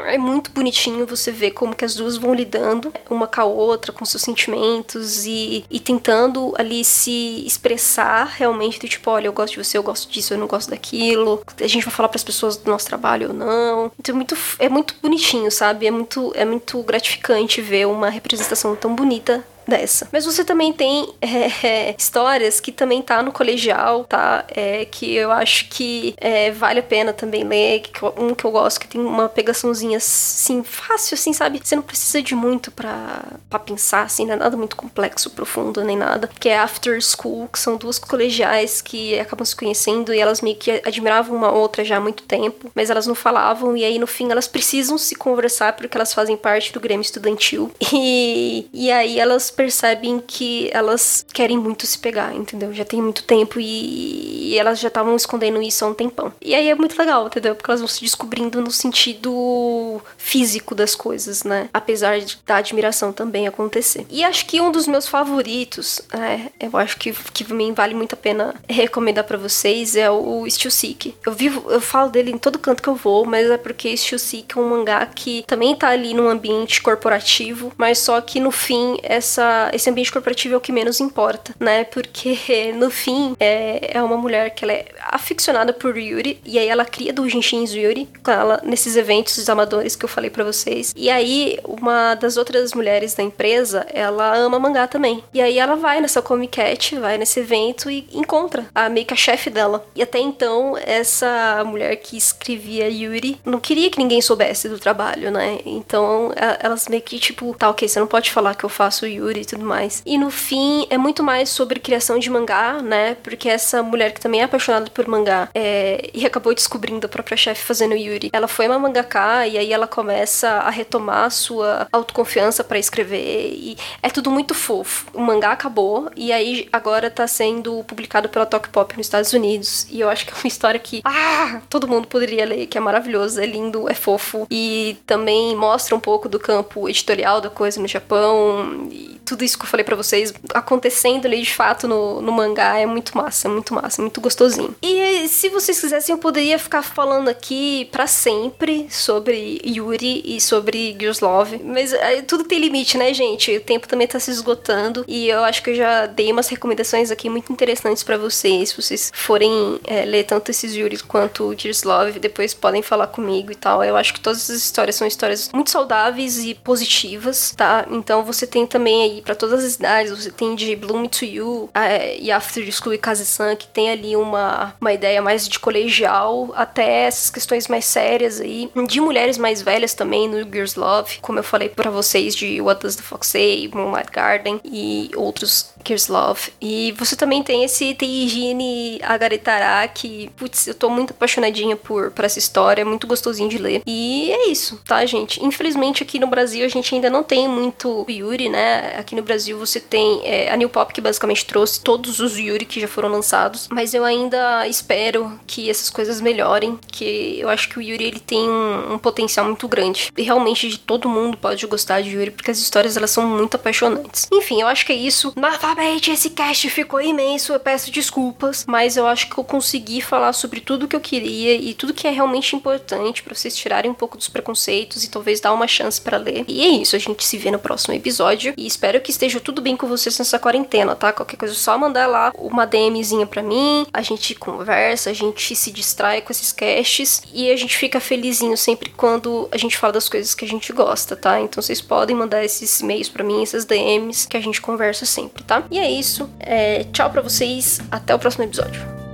é muito bonitinho você ver como que as duas vão lidando uma com a outra, com seus sentimentos e, e tentando ali se expressar realmente do tipo, olha, eu gosto de você, eu gosto disso, eu não gosto daquilo. A gente vai falar para as pessoas do nosso trabalho ou não. Então é muito, é muito bonitinho, sabe? É muito, é muito gratificante ver uma representação tão bonita dessa. Mas você também tem é, é, histórias que também tá no colegial, tá? É, que eu acho que é, vale a pena também ler. Que, um que eu gosto, que tem uma pegaçãozinha assim, fácil, assim, sabe? Você não precisa de muito pra, pensar, assim, não é nada muito complexo, profundo, nem nada. Que é After School, que são duas colegiais que acabam se conhecendo e elas meio que admiravam uma outra já há muito tempo, mas elas não falavam, e aí no fim elas precisam se conversar porque elas fazem parte do Grêmio Estudantil. E, e aí elas percebem que elas querem muito se pegar, entendeu? Já tem muito tempo e, e elas já estavam escondendo isso há um tempão. E aí é muito legal, entendeu? Porque elas vão se descobrindo no sentido físico das coisas, né? Apesar de, da admiração também acontecer. E acho que um dos meus favoritos, é, eu acho que, que também vale muito a pena recomendar para vocês, é o Steel Seek. Eu vivo, eu falo dele em todo canto que eu vou, mas é porque Steel Seek é um mangá que também tá ali num ambiente corporativo, mas só que no fim essa esse ambiente corporativo é o que menos importa, né? Porque no fim é, é uma mulher que ela é aficionada por Yuri e aí ela cria do Jinshins Yuri com ela nesses eventos amadores que eu falei para vocês. E aí uma das outras mulheres da empresa, ela ama mangá também. E aí ela vai nessa Comic Cat, vai nesse evento e encontra a meio que a chefe dela. E até então essa mulher que escrevia Yuri não queria que ninguém soubesse do trabalho, né? Então elas meio que tipo, tá, ok, você não pode falar que eu faço Yuri e tudo mais. E no fim, é muito mais sobre criação de mangá, né? Porque essa mulher que também é apaixonada por mangá é, e acabou descobrindo a própria chefe fazendo Yuri, ela foi uma mangaka e aí ela começa a retomar a sua autoconfiança para escrever e é tudo muito fofo. O mangá acabou e aí agora tá sendo publicado pela Tok Pop nos Estados Unidos e eu acho que é uma história que, ah, todo mundo poderia ler, que é maravilhoso, é lindo, é fofo e também mostra um pouco do campo editorial da coisa no Japão e tudo isso que eu falei para vocês acontecendo ali de fato no, no mangá é muito massa, muito massa, muito gostosinho. E se vocês quisessem, eu poderia ficar falando aqui para sempre sobre Yuri e sobre Girls Love, mas é, tudo tem limite, né, gente? O tempo também tá se esgotando e eu acho que eu já dei umas recomendações aqui muito interessantes para vocês. Se vocês forem é, ler tanto esses Yuri quanto Girls Love, depois podem falar comigo e tal. Eu acho que todas as histórias são histórias muito saudáveis e positivas, tá? Então você tem também aí para todas as idades, você tem de Bloom to You é, e After School e Kaze-san, que tem ali uma, uma ideia mais de colegial, até essas questões mais sérias aí, de mulheres mais velhas também no Girls Love, como eu falei para vocês de What Does the Fox Say, Moonlight Garden e outros Girls Love. E você também tem esse Teijine Agaretara, que, putz, eu tô muito apaixonadinha por, por essa história, é muito gostosinho de ler. E é isso, tá, gente? Infelizmente aqui no Brasil a gente ainda não tem muito Yuri, né? Aqui no Brasil você tem é, a New Pop que basicamente trouxe todos os Yuri que já foram lançados, mas eu ainda espero que essas coisas melhorem, que eu acho que o Yuri ele tem um, um potencial muito grande. E realmente de todo mundo pode gostar de Yuri, porque as histórias elas são muito apaixonantes. Enfim, eu acho que é isso. Novamente, esse cast ficou imenso, eu peço desculpas, mas eu acho que eu consegui falar sobre tudo que eu queria e tudo que é realmente importante para vocês tirarem um pouco dos preconceitos e talvez dar uma chance para ler. E é isso, a gente se vê no próximo episódio e espero que esteja tudo bem com vocês nessa quarentena, tá? Qualquer coisa é só mandar lá uma DMzinha pra mim, a gente conversa, a gente se distrai com esses casts e a gente fica felizinho sempre quando a gente fala das coisas que a gente gosta, tá? Então vocês podem mandar esses e-mails para mim, essas DMs, que a gente conversa sempre, tá? E é isso. É, tchau para vocês. Até o próximo episódio.